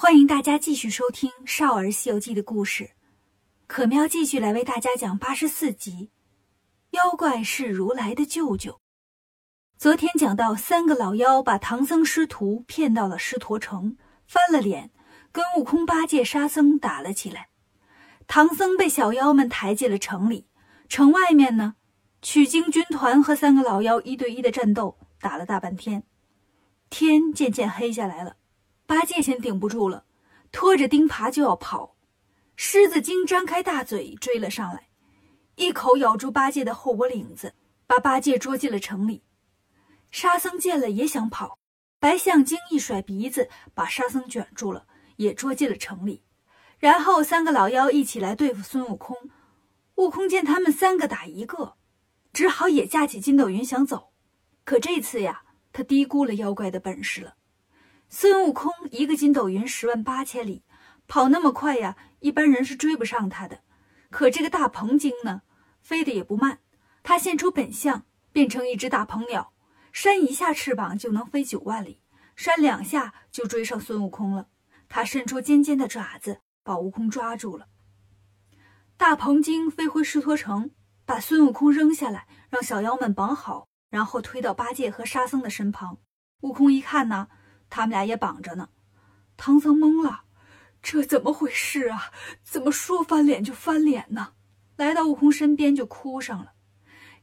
欢迎大家继续收听《少儿西游记》的故事，可喵继续来为大家讲八十四集《妖怪是如来的舅舅》。昨天讲到，三个老妖把唐僧师徒骗到了狮驼城，翻了脸，跟悟空、八戒、沙僧打了起来。唐僧被小妖们抬进了城里，城外面呢，取经军团和三个老妖一对一的战斗，打了大半天，天渐渐黑下来了。八戒先顶不住了，拖着钉耙就要跑。狮子精张开大嘴追了上来，一口咬住八戒的后脖领子，把八戒捉进了城里。沙僧见了也想跑，白象精一甩鼻子，把沙僧卷住了，也捉进了城里。然后三个老妖一起来对付孙悟空。悟空见他们三个打一个，只好也架起筋斗云想走。可这次呀，他低估了妖怪的本事了。孙悟空一个筋斗云十万八千里，跑那么快呀，一般人是追不上他的。可这个大鹏精呢，飞得也不慢。他现出本相，变成一只大鹏鸟，扇一下翅膀就能飞九万里，扇两下就追上孙悟空了。他伸出尖尖的爪子，把悟空抓住了。大鹏精飞回狮驼城，把孙悟空扔下来，让小妖们绑好，然后推到八戒和沙僧的身旁。悟空一看呢。他们俩也绑着呢，唐僧懵了，这怎么回事啊？怎么说翻脸就翻脸呢？来到悟空身边就哭上了。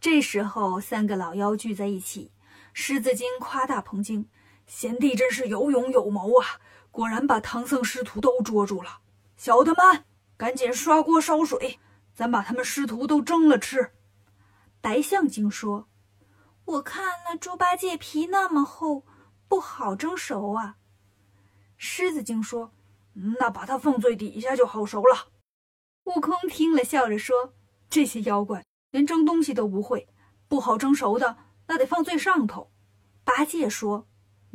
这时候，三个老妖聚在一起，狮子精夸大鹏精：“贤弟真是有勇有谋啊！果然把唐僧师徒都捉住了。小的们，赶紧刷锅烧水，咱把他们师徒都蒸了吃。”白象精说：“我看那猪八戒皮那么厚。”好蒸熟啊！狮子精说：“那把它放最底下就好熟了。”悟空听了，笑着说：“这些妖怪连蒸东西都不会，不好蒸熟的，那得放最上头。”八戒说：“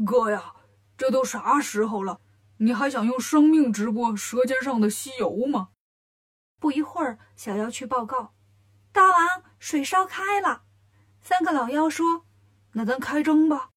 哥呀，这都啥时候了，你还想用生命直播舌尖上的西游吗？”不一会儿，小妖去报告：“大王，水烧开了。”三个老妖说：“那咱开蒸吧。”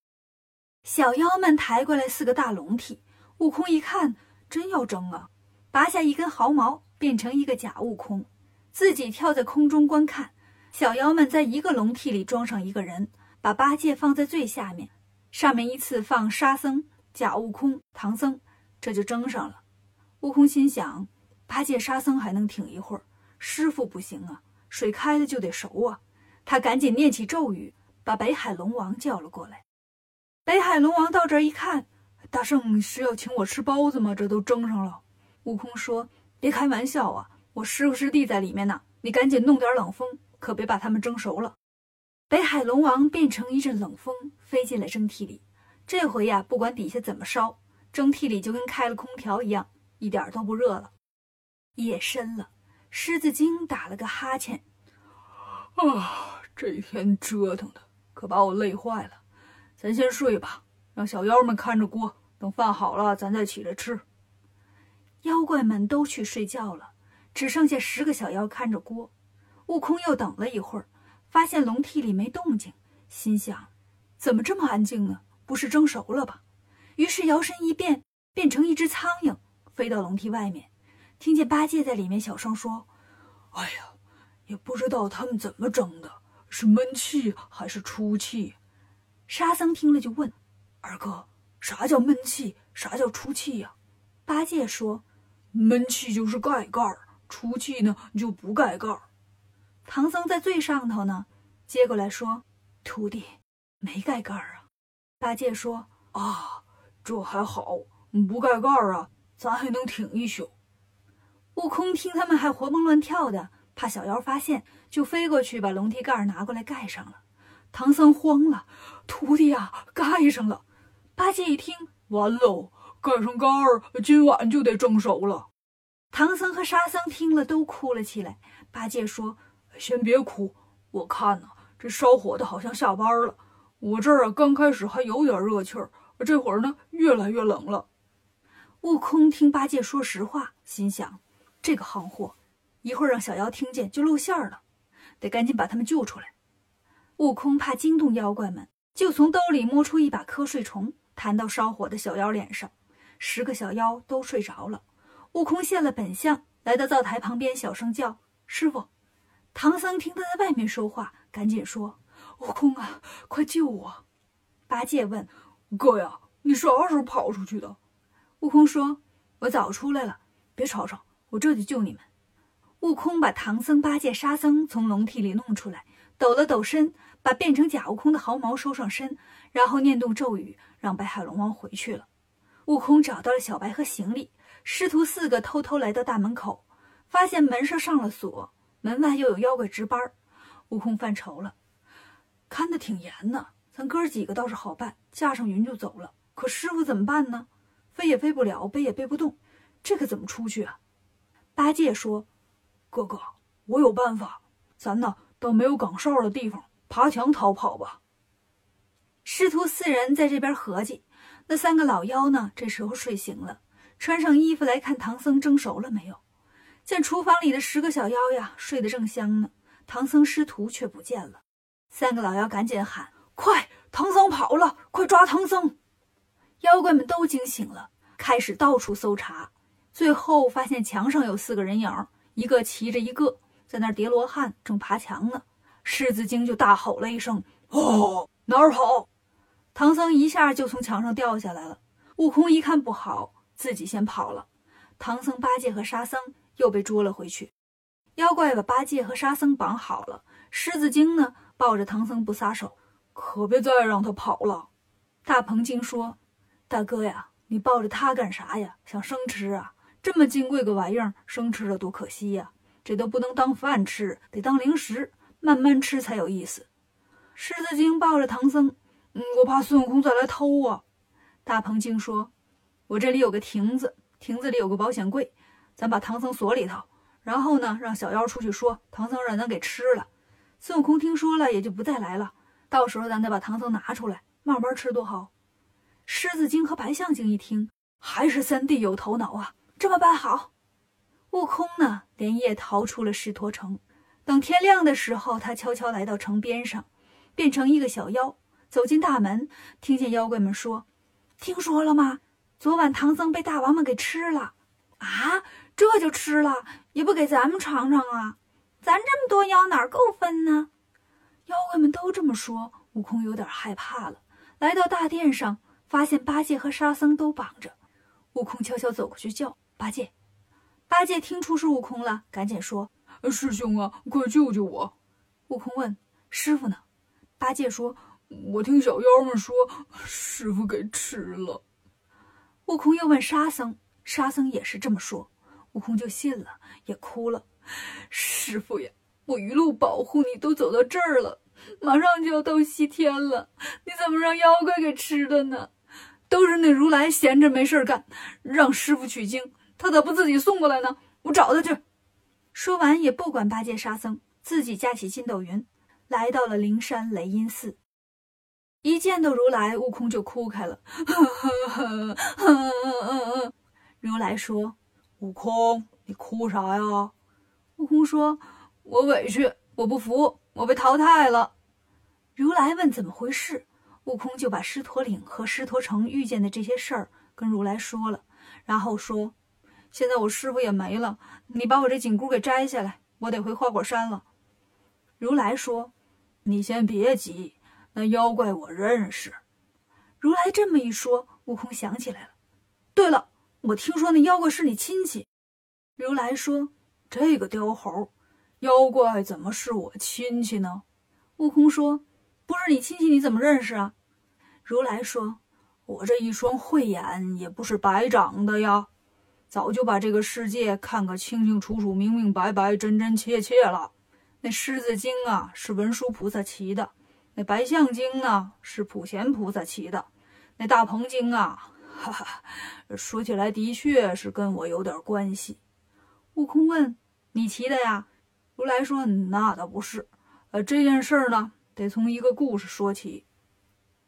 小妖们抬过来四个大笼屉，悟空一看，真要争啊！拔下一根毫毛，变成一个假悟空，自己跳在空中观看。小妖们在一个笼屉里装上一个人，把八戒放在最下面，上面依次放沙僧、假悟空、唐僧，这就蒸上了。悟空心想：八戒、沙僧还能挺一会儿，师傅不行啊！水开了就得熟啊！他赶紧念起咒语，把北海龙王叫了过来。北海龙王到这儿一看，大圣是要请我吃包子吗？这都蒸上了。悟空说：“别开玩笑啊，我师傅师弟在里面呢，你赶紧弄点冷风，可别把他们蒸熟了。”北海龙王变成一阵冷风，飞进了蒸屉里。这回呀，不管底下怎么烧，蒸屉里就跟开了空调一样，一点都不热了。夜深了，狮子精打了个哈欠：“啊，这一天折腾的，可把我累坏了。”咱先睡吧，让小妖们看着锅，等饭好了，咱再起来吃。妖怪们都去睡觉了，只剩下十个小妖看着锅。悟空又等了一会儿，发现笼屉里没动静，心想：怎么这么安静呢？不是蒸熟了吧？于是摇身一变，变成一只苍蝇，飞到笼屉外面，听见八戒在里面小声说：“哎呀，也不知道他们怎么蒸的，是闷气还是出气。”沙僧听了就问：“二哥，啥叫闷气？啥叫出气呀？”八戒说：“闷气就是盖盖儿，出气呢就不盖盖儿。”唐僧在最上头呢，接过来说：“徒弟，没盖盖儿啊。”八戒说：“啊，这还好，不盖盖儿啊，咱还能挺一宿。”悟空听他们还活蹦乱跳的，怕小妖发现，就飞过去把笼屉盖拿过来盖上了。唐僧慌了，徒弟呀，盖上了。八戒一听，完喽，盖上盖儿，今晚就得蒸熟了。唐僧和沙僧听了都哭了起来。八戒说：“先别哭，我看呢，这烧火的好像下班了。我这儿啊，刚开始还有点热气儿，这会儿呢，越来越冷了。”悟空听八戒说实话，心想：这个行货，一会儿让小妖听见就露馅了，得赶紧把他们救出来。悟空怕惊动妖怪们，就从兜里摸出一把瞌睡虫，弹到烧火的小妖脸上。十个小妖都睡着了。悟空现了本相，来到灶台旁边，小声叫：“师傅！”唐僧听他在外面说话，赶紧说：“悟空啊，快救我！”八戒问：“哥呀，你啥时候跑出去的？”悟空说：“我早出来了，别吵吵，我这就救你们。”悟空把唐僧、八戒、沙僧从笼屉里弄出来，抖了抖身，把变成假悟空的毫毛收上身，然后念动咒语，让白海龙王回去了。悟空找到了小白和行李。师徒四个偷偷来到大门口，发现门上上了锁，门外又有妖怪值班。悟空犯愁了，看得挺严呢。咱哥几个倒是好办，架上云就走了。可师傅怎么办呢？飞也飞不了，背也背不动，这可怎么出去啊？八戒说：“哥哥，我有办法，咱呢到没有岗哨的地方爬墙逃跑吧。”师徒四人在这边合计，那三个老妖呢？这时候睡醒了。穿上衣服来看唐僧蒸熟了没有？见厨房里的十个小妖呀睡得正香呢，唐僧师徒却不见了。三个老妖赶紧喊：“快，唐僧跑了！快抓唐僧！”妖怪们都惊醒了，开始到处搜查。最后发现墙上有四个人影，一个骑着一个，在那叠罗汉，正爬墙呢。狮子精就大吼了一声：“哦，哪儿跑？”唐僧一下就从墙上掉下来了。悟空一看不好。自己先跑了，唐僧、八戒和沙僧又被捉了回去。妖怪把八戒和沙僧绑好了，狮子精呢抱着唐僧不撒手，可别再让他跑了。大鹏精说：“大哥呀，你抱着他干啥呀？想生吃啊？这么金贵个玩意儿，生吃了多可惜呀！这都不能当饭吃，得当零食，慢慢吃才有意思。”狮子精抱着唐僧：“嗯，我怕孙悟空再来偷啊。”大鹏精说。我这里有个亭子，亭子里有个保险柜，咱把唐僧锁里头，然后呢，让小妖出去说唐僧让咱给吃了。孙悟空听说了，也就不再来了。到时候咱再把唐僧拿出来，慢慢吃多好。狮子精和白象精一听，还是三弟有头脑啊，这么办好。悟空呢，连夜逃出了狮驼城。等天亮的时候，他悄悄来到城边上，变成一个小妖，走进大门，听见妖怪们说：“听说了吗？”昨晚唐僧被大王们给吃了，啊，这就吃了也不给咱们尝尝啊？咱这么多妖哪够分呢？妖怪们都这么说，悟空有点害怕了。来到大殿上，发现八戒和沙僧都绑着，悟空悄悄走过去叫八戒。八戒听出是悟空了，赶紧说：“师兄啊，快救救我！”悟空问：“师傅呢？”八戒说：“我听小妖们说，师傅给吃了。”悟空又问沙僧，沙僧也是这么说，悟空就信了，也哭了。师傅呀，我一路保护你，都走到这儿了，马上就要到西天了，你怎么让妖怪给吃了呢？都是那如来闲着没事干，让师傅取经，他咋不自己送过来呢？我找他去。说完也不管八戒、沙僧，自己架起筋斗云，来到了灵山雷音寺。一见到如来，悟空就哭开了。如来说：“悟空，你哭啥呀？”悟空说：“我委屈，我不服，我被淘汰了。”如来问怎么回事，悟空就把狮驼岭和狮驼城遇见的这些事儿跟如来说了，然后说：“现在我师傅也没了，你把我这紧箍给摘下来，我得回花果山了。”如来说：“你先别急。”那妖怪我认识。如来这么一说，悟空想起来了。对了，我听说那妖怪是你亲戚。如来说：“这个雕猴，妖怪怎么是我亲戚呢？”悟空说：“不是你亲戚，你怎么认识啊？”如来说：“我这一双慧眼也不是白长的呀，早就把这个世界看个清清楚楚、明明白白、真真切切了。那狮子精啊，是文殊菩萨骑的。”那白象精呢，是普贤菩萨骑的；那大鹏精啊，哈哈，说起来的确是跟我有点关系。悟空问：“你骑的呀？”如来说：“那倒不是。呃，这件事儿呢，得从一个故事说起。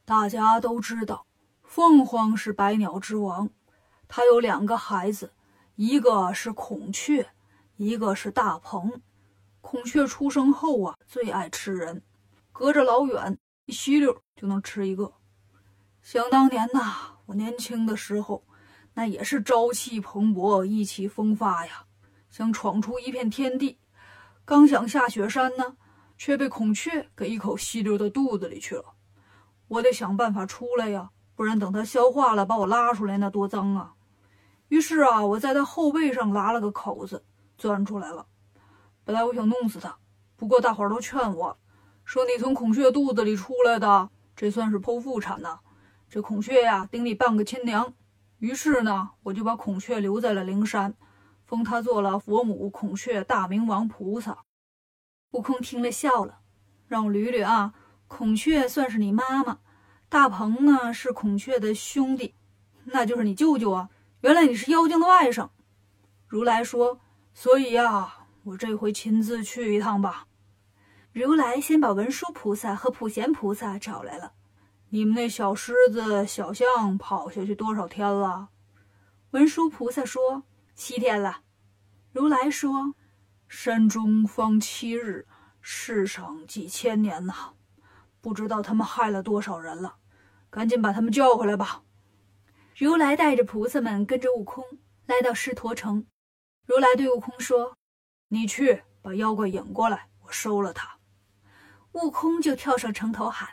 大家都知道，凤凰是百鸟之王，他有两个孩子，一个是孔雀，一个是大鹏。孔雀出生后啊，最爱吃人。”隔着老远一吸溜就能吃一个。想当年呐，我年轻的时候，那也是朝气蓬勃、意气风发呀，想闯出一片天地。刚想下雪山呢，却被孔雀给一口吸溜到肚子里去了。我得想办法出来呀，不然等它消化了把我拉出来，那多脏啊！于是啊，我在他后背上拉了个口子，钻出来了。本来我想弄死他，不过大伙儿都劝我，说你从孔雀肚子里出来的，这算是剖腹产呐。这孔雀呀，顶你半个亲娘。于是呢，我就把孔雀留在了灵山，封他做了佛母孔雀大明王菩萨。悟空听了笑了，让我捋捋啊，孔雀算是你妈妈，大鹏呢是孔雀的兄弟，那就是你舅舅啊。原来你是妖精的外甥。如来说，所以呀，我这回亲自去一趟吧。如来先把文殊菩萨和普贤菩萨找来了。你们那小狮子、小象跑下去多少天了？文殊菩萨说：“七天了。”如来说：“山中方七日，世上几千年呐，不知道他们害了多少人了，赶紧把他们叫回来吧。”如来带着菩萨们跟着悟空来到狮驼城。如来对悟空说：“你去把妖怪引过来，我收了他。”悟空就跳上城头喊：“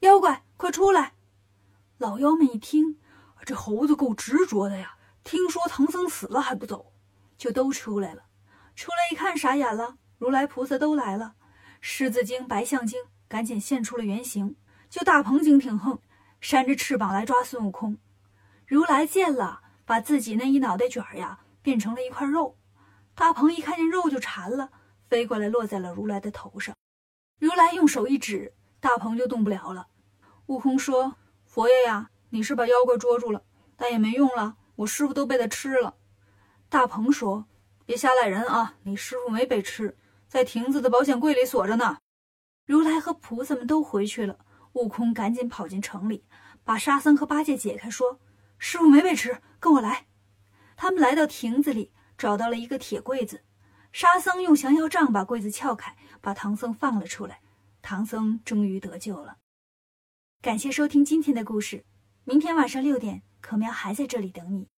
妖怪！”快出来！老妖们一听，这猴子够执着的呀！听说唐僧死了还不走，就都出来了。出来一看，傻眼了。如来菩萨都来了，狮子精、白象精赶紧现出了原形。就大鹏精挺横，扇着翅膀来抓孙悟空。如来见了，把自己那一脑袋卷呀变成了一块肉。大鹏一看见肉就馋了，飞过来落在了如来的头上。如来用手一指，大鹏就动不了了。悟空说：“佛爷呀，你是把妖怪捉住了，但也没用了，我师傅都被他吃了。”大鹏说：“别瞎赖人啊，你师傅没被吃，在亭子的保险柜里锁着呢。”如来和菩萨们都回去了，悟空赶紧跑进城里，把沙僧和八戒解开，说：“师傅没被吃，跟我来。”他们来到亭子里，找到了一个铁柜子，沙僧用降妖杖把柜子撬开，把唐僧放了出来，唐僧终于得救了。感谢收听今天的故事，明天晚上六点，可喵还在这里等你。